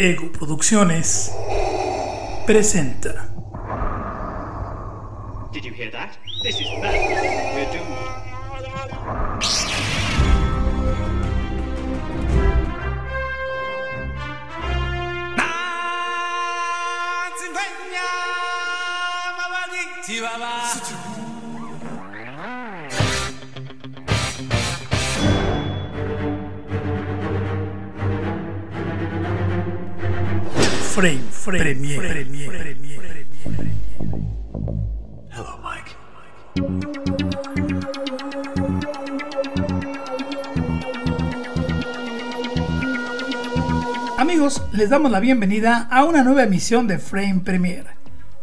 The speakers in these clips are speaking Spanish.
Ego Producciones presenta. Did you hear that? This is madness. We're doomed. Frame, premiere. Hello, Mike. Amigos, les damos la bienvenida a una nueva emisión de Frame Premiere.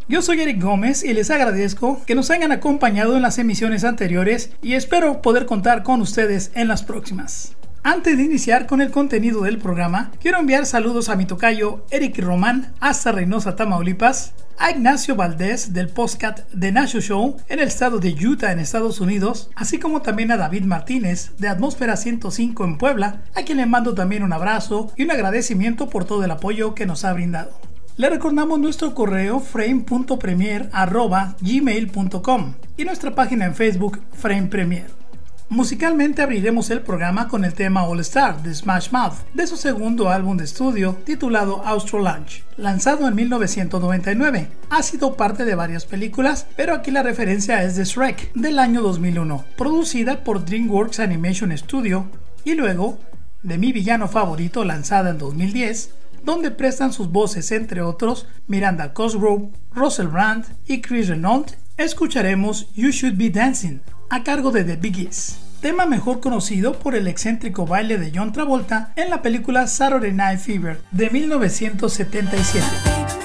Yo soy Eric Gómez y les agradezco que nos hayan acompañado en las emisiones anteriores y espero poder contar con ustedes en las próximas. Antes de iniciar con el contenido del programa, quiero enviar saludos a mi tocayo Eric Román hasta Reynosa, Tamaulipas, a Ignacio Valdés del podcast The Nacho Show en el estado de Utah en Estados Unidos, así como también a David Martínez de Atmósfera 105 en Puebla, a quien le mando también un abrazo y un agradecimiento por todo el apoyo que nos ha brindado. Le recordamos nuestro correo frame.premier.gmail.com y nuestra página en Facebook Frame Premier. Musicalmente abriremos el programa con el tema All Star de Smash Mouth, de su segundo álbum de estudio titulado Austro Lunch, lanzado en 1999. Ha sido parte de varias películas, pero aquí la referencia es de Shrek, del año 2001, producida por DreamWorks Animation Studio, y luego de Mi Villano Favorito, lanzada en 2010, donde prestan sus voces entre otros Miranda Cosgrove, Russell Brand y Chris Renault, escucharemos You Should Be Dancing, a cargo de The Biggies, tema mejor conocido por el excéntrico baile de John Travolta en la película Saturday Night Fever de 1977.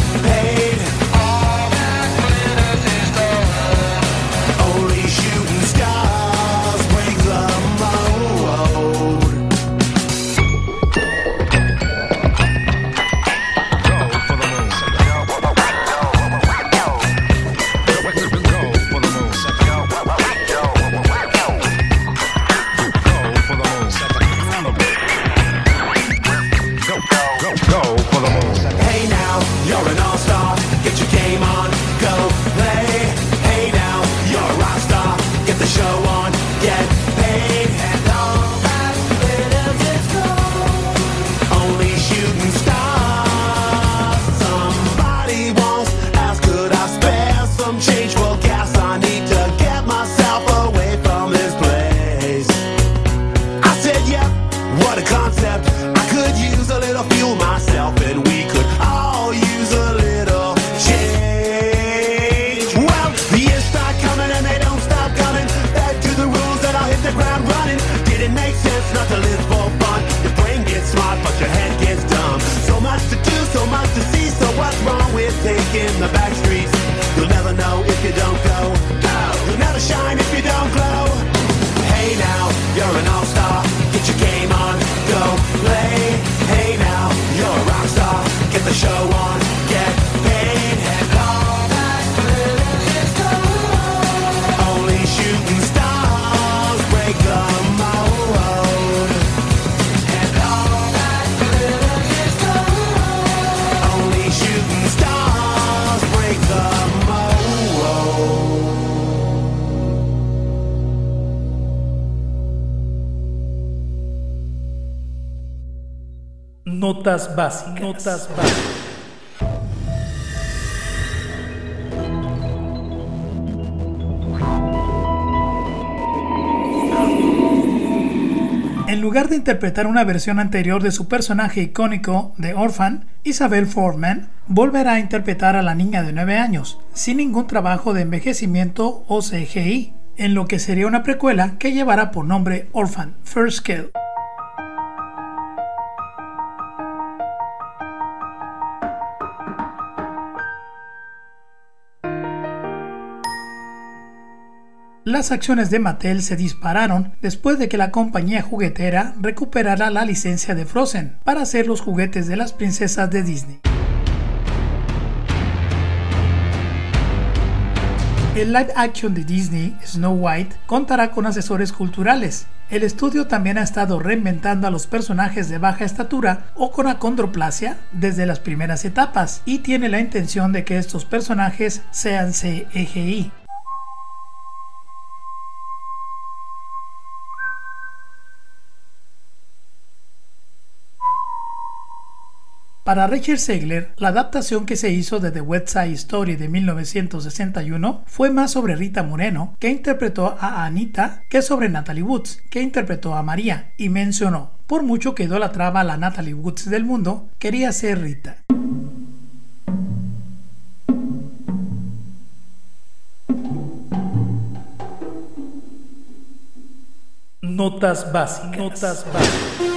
Notas básicas. En lugar de interpretar una versión anterior de su personaje icónico de Orphan, Isabel Fordman volverá a interpretar a la niña de 9 años, sin ningún trabajo de envejecimiento o CGI, en lo que sería una precuela que llevará por nombre Orphan First Kill. Las acciones de Mattel se dispararon después de que la compañía juguetera recuperara la licencia de Frozen para hacer los juguetes de las princesas de Disney. El live action de Disney, Snow White, contará con asesores culturales. El estudio también ha estado reinventando a los personajes de baja estatura o con acondroplasia desde las primeras etapas y tiene la intención de que estos personajes sean CGI. Para Rachel Segler, la adaptación que se hizo de The West Side Story de 1961 fue más sobre Rita Moreno, que interpretó a Anita, que sobre Natalie Woods, que interpretó a María, y mencionó, por mucho que idolatraba a la Natalie Woods del mundo, quería ser Rita. Notas básicas. Notas básicas.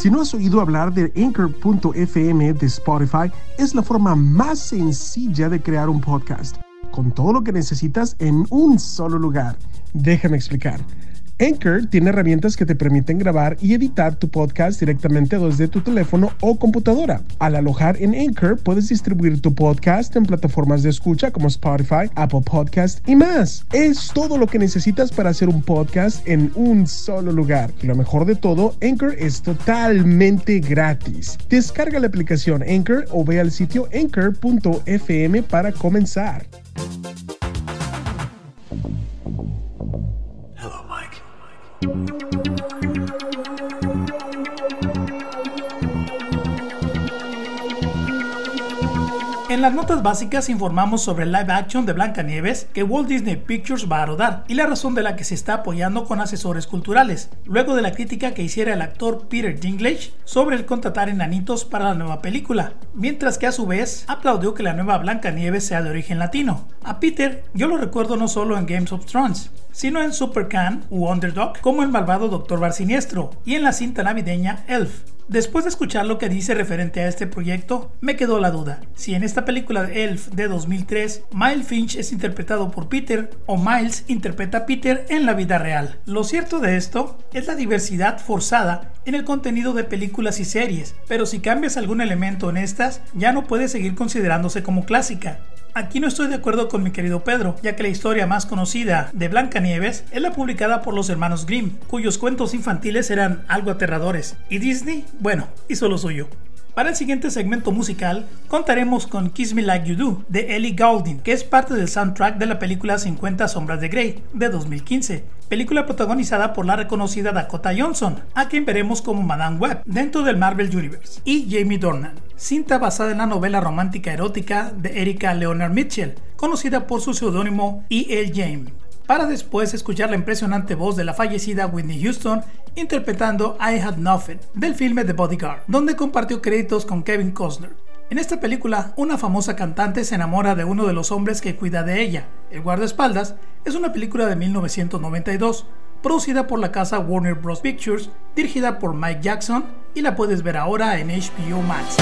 Si no has oído hablar de Anchor.fm de Spotify, es la forma más sencilla de crear un podcast, con todo lo que necesitas en un solo lugar. Déjame explicar. Anchor tiene herramientas que te permiten grabar y editar tu podcast directamente desde tu teléfono o computadora. Al alojar en Anchor, puedes distribuir tu podcast en plataformas de escucha como Spotify, Apple Podcast y más. Es todo lo que necesitas para hacer un podcast en un solo lugar. Y lo mejor de todo, Anchor es totalmente gratis. Descarga la aplicación Anchor o ve al sitio anchor.fm para comenzar. Thank you. En las notas básicas informamos sobre el live action de Blancanieves que Walt Disney Pictures va a rodar y la razón de la que se está apoyando con asesores culturales, luego de la crítica que hiciera el actor Peter Dinklage sobre el contratar enanitos para la nueva película, mientras que a su vez aplaudió que la nueva Blancanieves sea de origen latino. A Peter yo lo recuerdo no solo en Games of Thrones, sino en Super Can u Underdog como el malvado Dr. Barciniestro y en la cinta navideña Elf. Después de escuchar lo que dice referente a este proyecto, me quedó la duda. Si en esta película de Elf de 2003, Miles Finch es interpretado por Peter o Miles interpreta a Peter en la vida real. Lo cierto de esto es la diversidad forzada en el contenido de películas y series, pero si cambias algún elemento en estas, ya no puede seguir considerándose como clásica. Aquí no estoy de acuerdo con mi querido Pedro, ya que la historia más conocida de Blancanieves es la publicada por los hermanos Grimm, cuyos cuentos infantiles eran algo aterradores, y Disney, bueno, hizo lo suyo. Para el siguiente segmento musical contaremos con Kiss Me Like You Do de Ellie Goulding, que es parte del soundtrack de la película 50 Sombras de Grey de 2015, película protagonizada por la reconocida Dakota Johnson, a quien veremos como Madame Web dentro del Marvel Universe, y Jamie Dornan, cinta basada en la novela romántica erótica de Erika Leonard Mitchell, conocida por su seudónimo E.L. James para después escuchar la impresionante voz de la fallecida Whitney Houston interpretando I Had Nothing del filme The Bodyguard, donde compartió créditos con Kevin Costner. En esta película, una famosa cantante se enamora de uno de los hombres que cuida de ella. El guardaespaldas es una película de 1992, producida por la casa Warner Bros. Pictures, dirigida por Mike Jackson y la puedes ver ahora en HBO Max.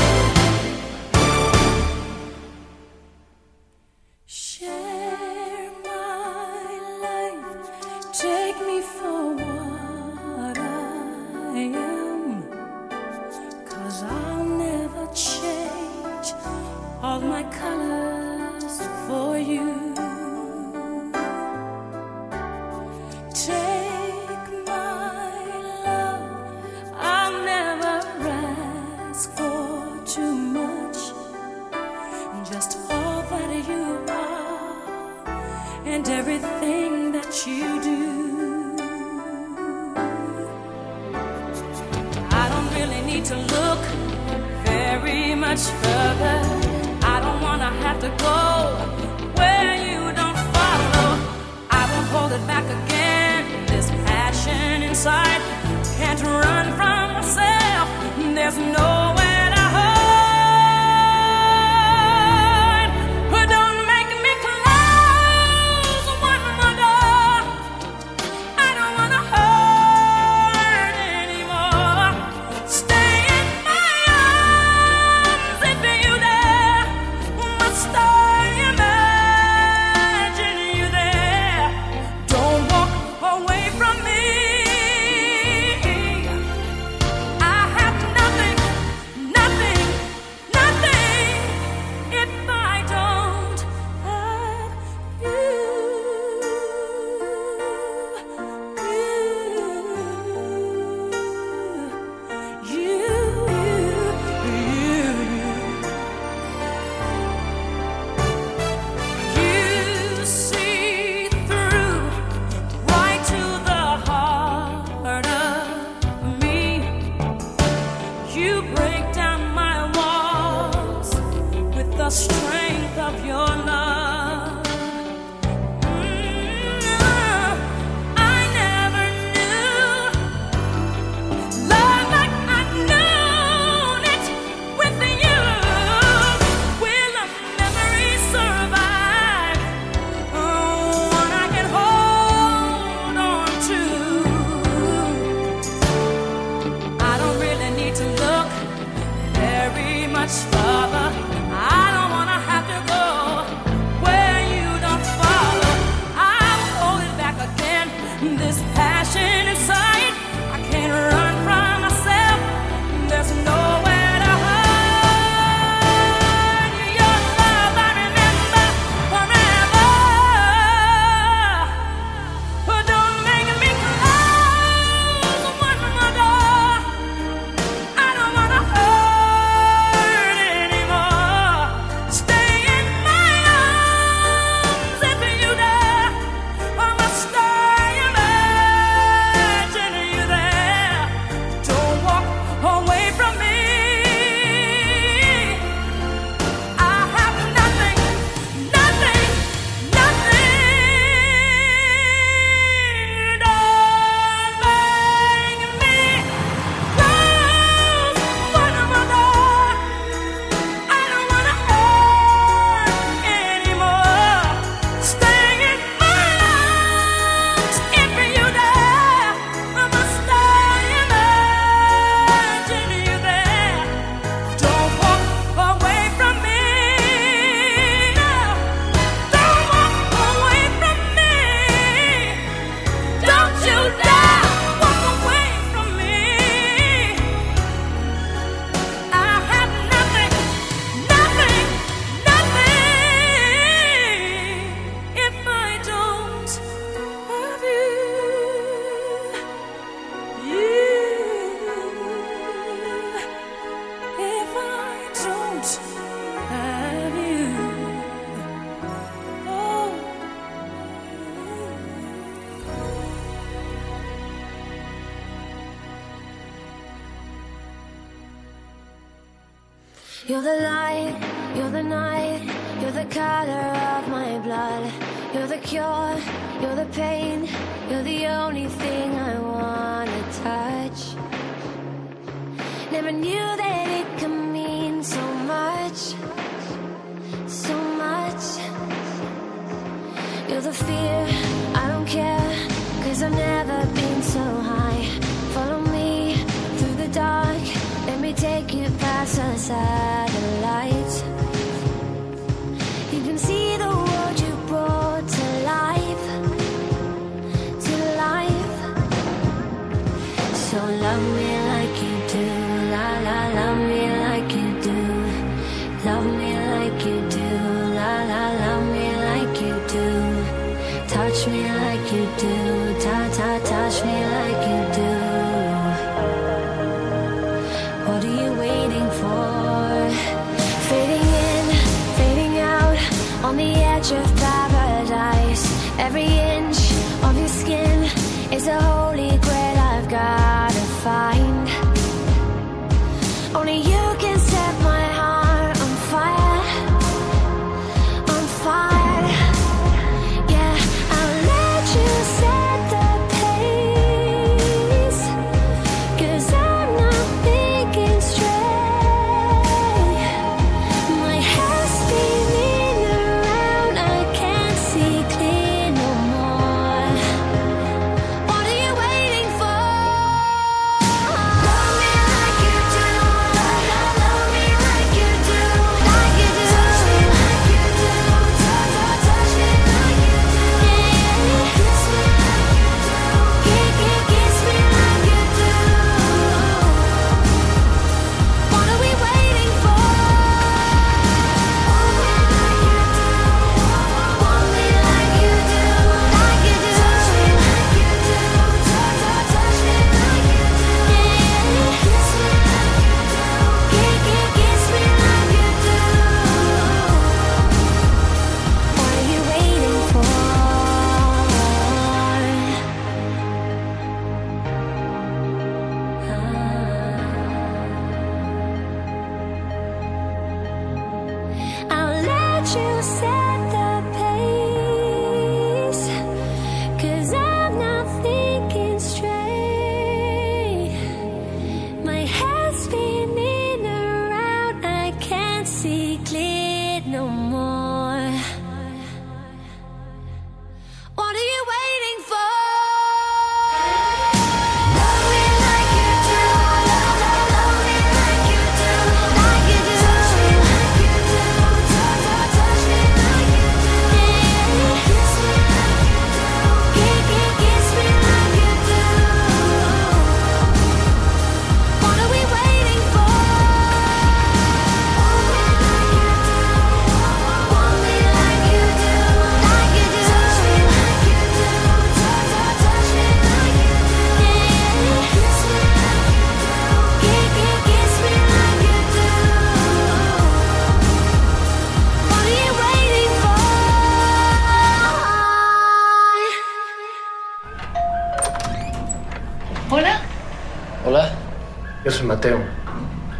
Yo soy Mateo.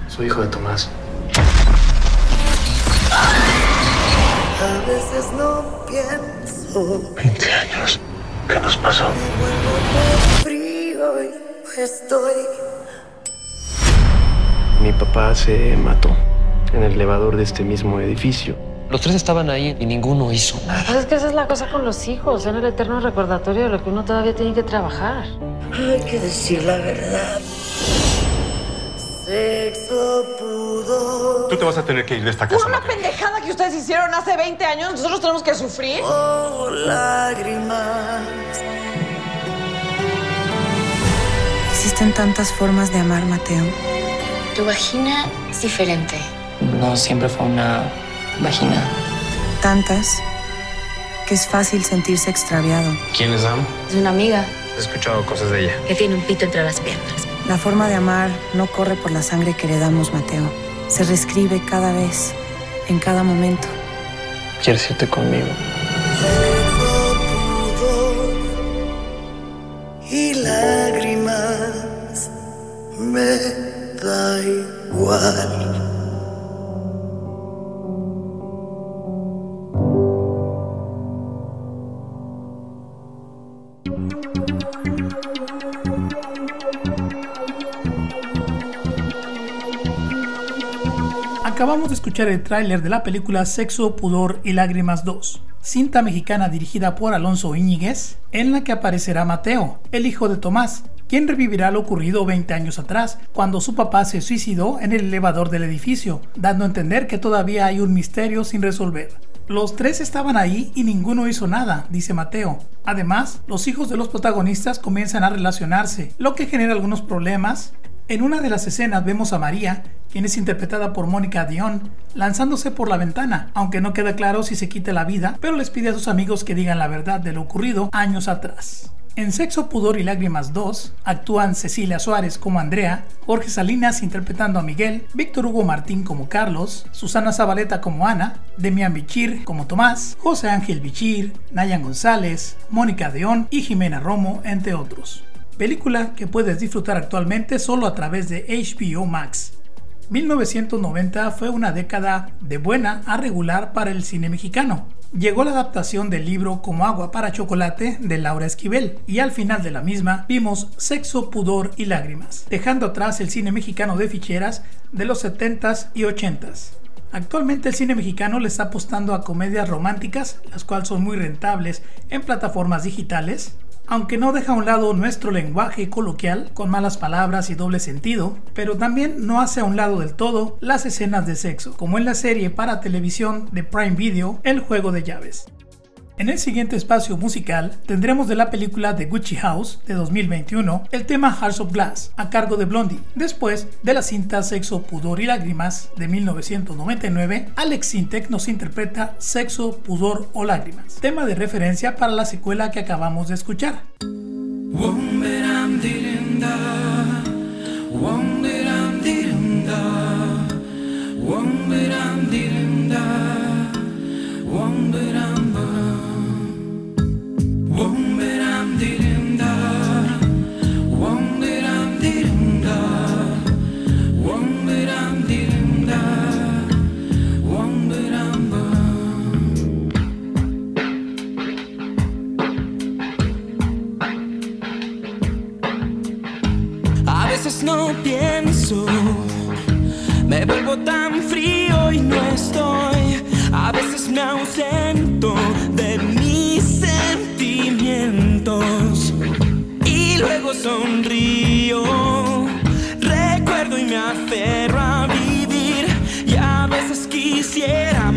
Soy hijo de Tomás. A veces no pienso. 20 años. ¿Qué nos pasó? Frío y no estoy. Mi papá se mató en el elevador de este mismo edificio. Los tres estaban ahí y ninguno hizo nada. Pues es que esa es la cosa con los hijos, son el eterno recordatorio de lo que uno todavía tiene que trabajar. Hay que decir la verdad. Sexo, pudor. Tú te vas a tener que ir de esta casa. Por una Mateo. pendejada que ustedes hicieron hace 20 años, nosotros tenemos que sufrir. Oh, lágrimas. Existen tantas formas de amar, Mateo. Tu vagina es diferente. No siempre fue una vagina. Tantas que es fácil sentirse extraviado. ¿Quién es Sam? Es una amiga He escuchado cosas de ella. que tiene un pito entre las piernas. La forma de amar no corre por la sangre que heredamos, Mateo. Se reescribe cada vez, en cada momento. ¿Quieres irte conmigo? pudor y lágrimas. Me da igual. De escuchar el tráiler de la película Sexo, Pudor y Lágrimas 2, cinta mexicana dirigida por Alonso Íñiguez, en la que aparecerá Mateo, el hijo de Tomás, quien revivirá lo ocurrido 20 años atrás, cuando su papá se suicidó en el elevador del edificio, dando a entender que todavía hay un misterio sin resolver. Los tres estaban ahí y ninguno hizo nada, dice Mateo. Además, los hijos de los protagonistas comienzan a relacionarse, lo que genera algunos problemas. En una de las escenas vemos a María, quien es interpretada por Mónica Dion, lanzándose por la ventana, aunque no queda claro si se quita la vida, pero les pide a sus amigos que digan la verdad de lo ocurrido años atrás. En Sexo, Pudor y Lágrimas 2 actúan Cecilia Suárez como Andrea, Jorge Salinas interpretando a Miguel, Víctor Hugo Martín como Carlos, Susana Zabaleta como Ana, Demian Bichir como Tomás, José Ángel Bichir, Nayan González, Mónica Deón y Jimena Romo, entre otros. Película que puedes disfrutar actualmente solo a través de HBO Max. 1990 fue una década de buena a regular para el cine mexicano. Llegó la adaptación del libro Como agua para chocolate de Laura Esquivel y al final de la misma vimos Sexo, Pudor y Lágrimas, dejando atrás el cine mexicano de ficheras de los 70s y 80s. Actualmente el cine mexicano le está apostando a comedias románticas, las cuales son muy rentables en plataformas digitales, aunque no deja a un lado nuestro lenguaje coloquial con malas palabras y doble sentido, pero también no hace a un lado del todo las escenas de sexo, como en la serie para televisión de Prime Video El juego de llaves. En el siguiente espacio musical tendremos de la película The Gucci House de 2021 el tema Hearts of Glass a cargo de Blondie. Después de la cinta Sexo, Pudor y Lágrimas de 1999, Alex Sintek nos interpreta Sexo, Pudor o Lágrimas, tema de referencia para la secuela que acabamos de escuchar. Veces no pienso, me vuelvo tan frío y no estoy. A veces me ausento de mis sentimientos y luego sonrío. Recuerdo y me aferro a vivir y a veces quisiera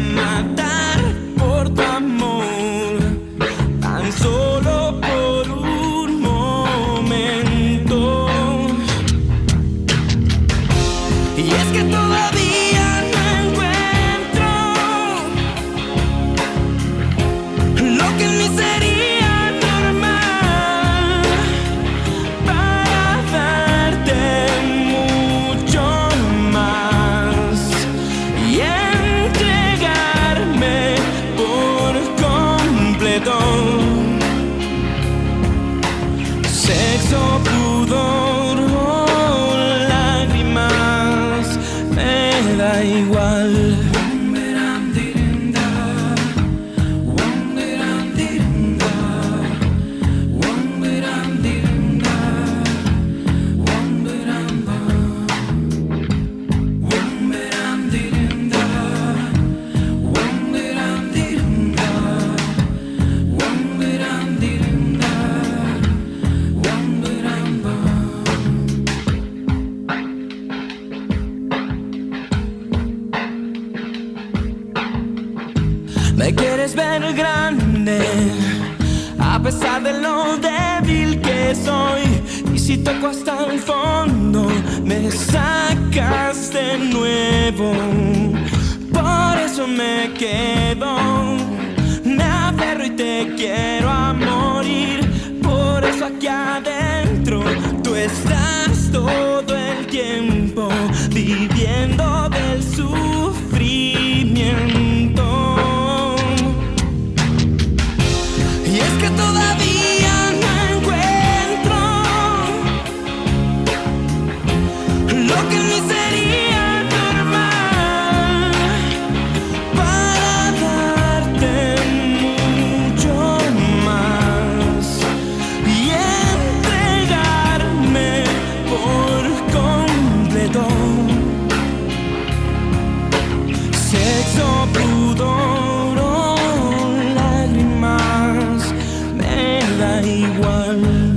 igual.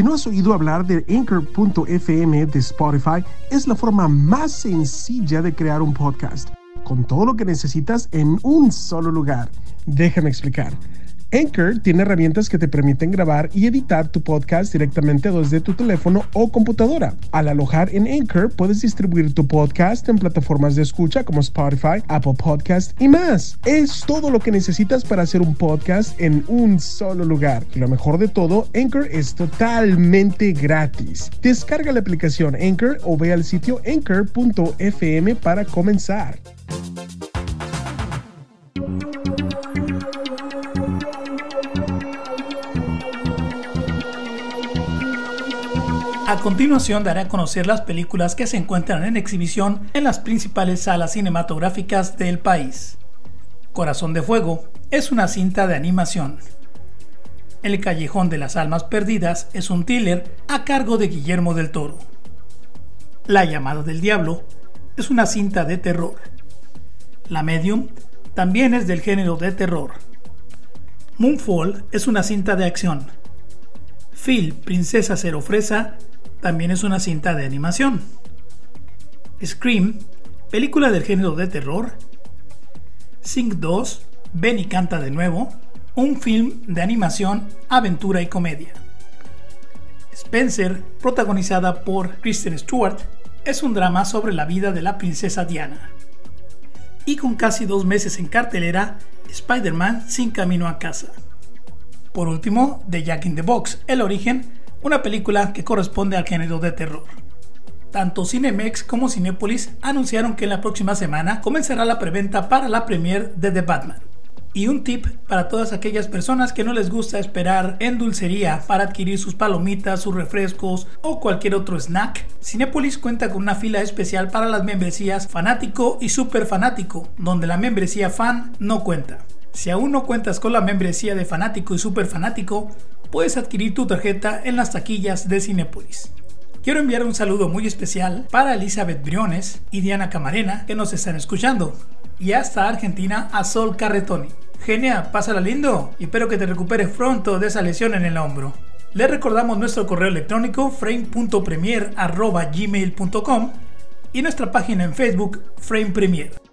Si no has oído hablar de Anchor.fm de Spotify, es la forma más sencilla de crear un podcast, con todo lo que necesitas en un solo lugar. Déjame explicar. Anchor tiene herramientas que te permiten grabar y editar tu podcast directamente desde tu teléfono o computadora. Al alojar en Anchor, puedes distribuir tu podcast en plataformas de escucha como Spotify, Apple Podcast y más. Es todo lo que necesitas para hacer un podcast en un solo lugar. Y lo mejor de todo, Anchor es totalmente gratis. Descarga la aplicación Anchor o ve al sitio anchor.fm para comenzar. A continuación daré a conocer las películas que se encuentran en exhibición en las principales salas cinematográficas del país. Corazón de Fuego es una cinta de animación. El Callejón de las Almas Perdidas es un thriller a cargo de Guillermo del Toro. La llamada del diablo es una cinta de terror. La Medium también es del género de terror. Moonfall es una cinta de acción. Phil, Princesa Cero Fresa, también es una cinta de animación. Scream, película del género de terror. Sing 2, Ven y canta de nuevo, un film de animación, aventura y comedia. Spencer, protagonizada por Kristen Stewart, es un drama sobre la vida de la princesa Diana. Y con casi dos meses en cartelera, Spider-Man sin camino a casa. Por último, The Jack in the Box, El origen, una película que corresponde al género de terror. Tanto Cinemex como Cinepolis anunciaron que en la próxima semana comenzará la preventa para la premiere de The Batman. Y un tip para todas aquellas personas que no les gusta esperar en dulcería para adquirir sus palomitas, sus refrescos o cualquier otro snack, Cinepolis cuenta con una fila especial para las membresías fanático y super fanático, donde la membresía fan no cuenta. Si aún no cuentas con la membresía de fanático y super fanático, puedes adquirir tu tarjeta en las taquillas de Cinepolis. Quiero enviar un saludo muy especial para Elizabeth Briones y Diana Camarena que nos están escuchando. Y hasta Argentina a Sol Carretoni. Genia, pásala lindo y espero que te recuperes pronto de esa lesión en el hombro. Les recordamos nuestro correo electrónico frame.premier.gmail.com y nuestra página en Facebook Frame Premier.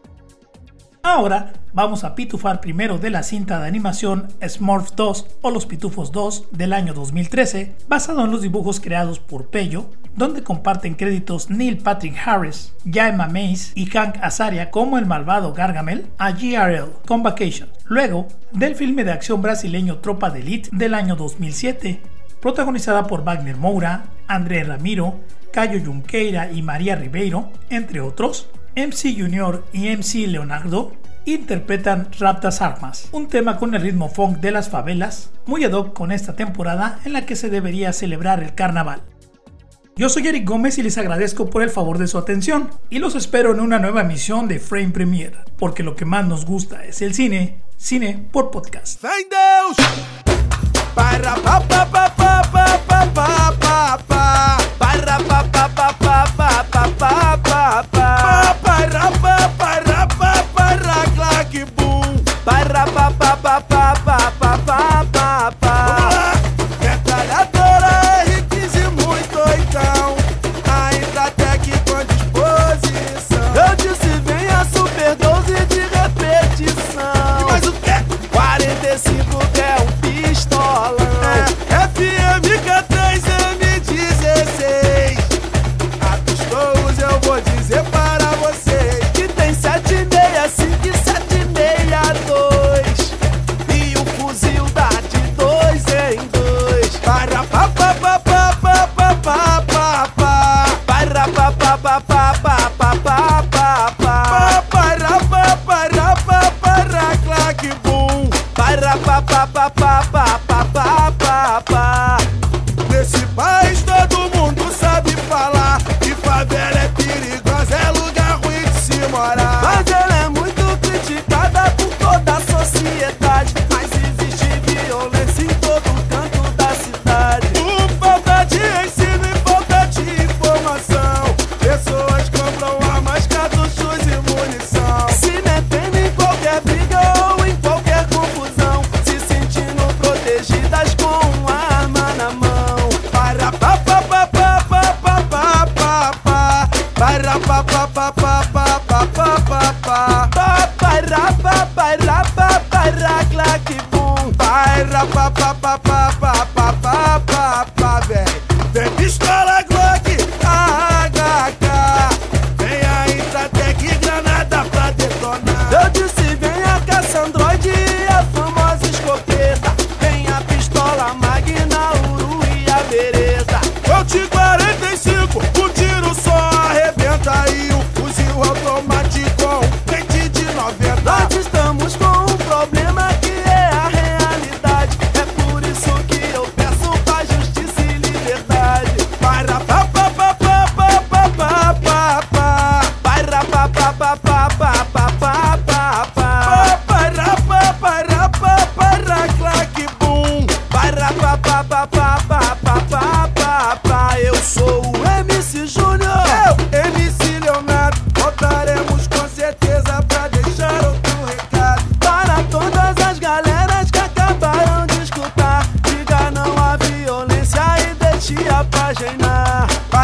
Ahora vamos a pitufar primero de la cinta de animación Smurf 2 o Los Pitufos 2 del año 2013, basado en los dibujos creados por Pello, donde comparten créditos Neil Patrick Harris, Jaima Mace y Hank Azaria como el malvado Gargamel, a GRL con Vacation. Luego, del filme de acción brasileño Tropa de Elite del año 2007, protagonizada por Wagner Moura, André Ramiro, Cayo Junqueira y María Ribeiro, entre otros, MC Junior y MC Leonardo interpretan Raptas Armas, un tema con el ritmo funk de las favelas, muy ad hoc con esta temporada en la que se debería celebrar el carnaval. Yo soy Eric Gómez y les agradezco por el favor de su atención y los espero en una nueva emisión de Frame Premiere, porque lo que más nos gusta es el cine, cine por podcast. Para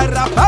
rapa